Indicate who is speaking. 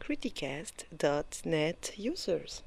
Speaker 1: Criticast.net users.